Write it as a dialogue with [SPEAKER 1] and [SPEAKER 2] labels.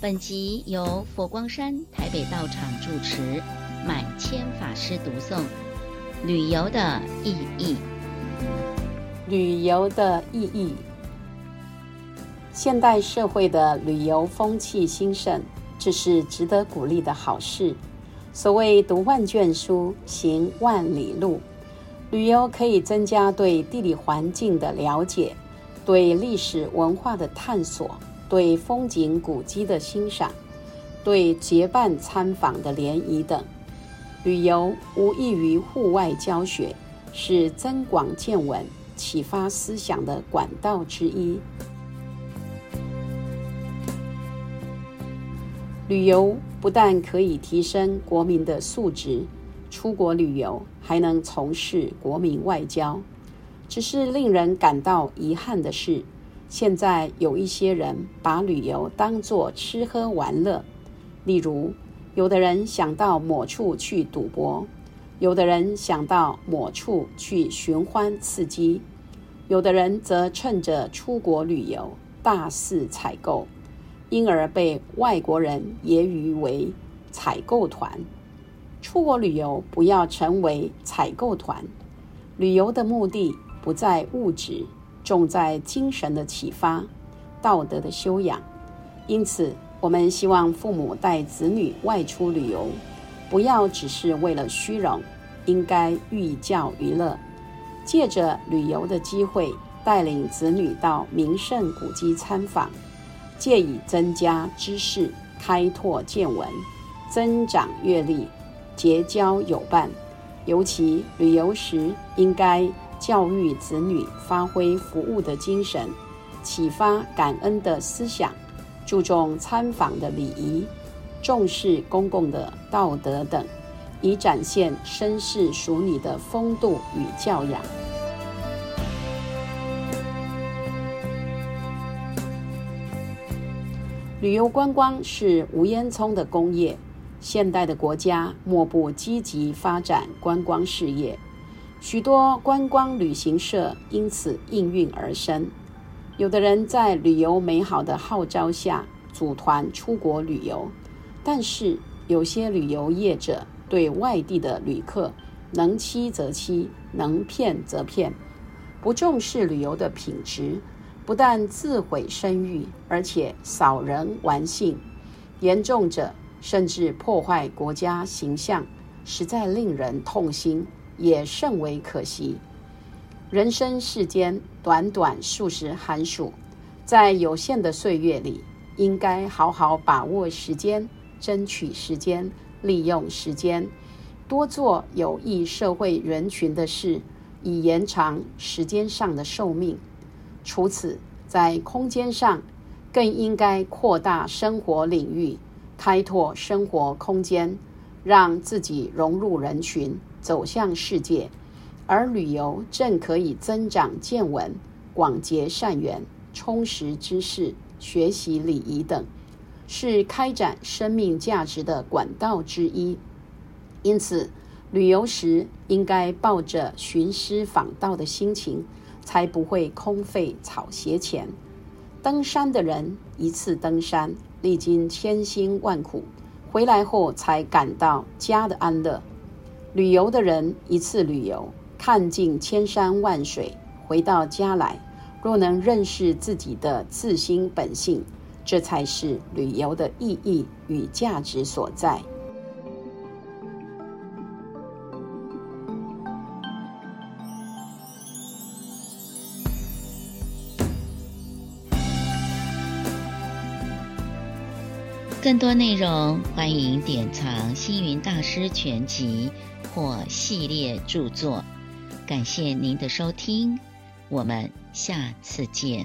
[SPEAKER 1] 本集由佛光山台北道场主持，满谦法师读诵。旅游的意义。
[SPEAKER 2] 旅游的意义。现代社会的旅游风气兴盛，这是值得鼓励的好事。所谓读万卷书，行万里路。旅游可以增加对地理环境的了解，对历史文化的探索。对风景古迹的欣赏，对结伴参访的联谊等，旅游无异于户外教学，是增广见闻、启发思想的管道之一。旅游不但可以提升国民的素质，出国旅游还能从事国民外交。只是令人感到遗憾的是，现在有一些人把旅游当作吃喝玩乐，例如，有的人想到某处去赌博，有的人想到某处去寻欢刺激，有的人则趁着出国旅游大肆采购，因而被外国人揶揄为“采购团”。出国旅游不要成为采购团，旅游的目的不在物质。重在精神的启发，道德的修养。因此，我们希望父母带子女外出旅游，不要只是为了虚荣，应该寓教于乐，借着旅游的机会，带领子女到名胜古迹参访，借以增加知识、开拓见闻、增长阅历、结交友伴。尤其旅游时，应该。教育子女发挥服务的精神，启发感恩的思想，注重参访的礼仪，重视公共的道德等，以展现绅士淑女的风度与教养。旅游观光是无烟囱的工业，现代的国家莫不积极发展观光事业。许多观光旅行社因此应运而生。有的人在旅游美好的号召下组团出国旅游，但是有些旅游业者对外地的旅客能欺则欺，能骗则骗，不重视旅游的品质，不但自毁声誉，而且扫人玩性，严重者甚至破坏国家形象，实在令人痛心。也甚为可惜。人生世间短短数十寒暑，在有限的岁月里，应该好好把握时间，争取时间，利用时间，多做有益社会人群的事，以延长时间上的寿命。除此，在空间上，更应该扩大生活领域，开拓生活空间，让自己融入人群。走向世界，而旅游正可以增长见闻、广结善缘、充实知识、学习礼仪等，是开展生命价值的管道之一。因此，旅游时应该抱着寻师访道的心情，才不会空费草鞋钱。登山的人一次登山，历经千辛万苦，回来后才感到家的安乐。旅游的人一次旅游，看尽千山万水，回到家来，若能认识自己的自心本性，这才是旅游的意义与价值所在。
[SPEAKER 1] 更多内容，欢迎典藏《星云大师全集》或系列著作。感谢您的收听，我们下次见。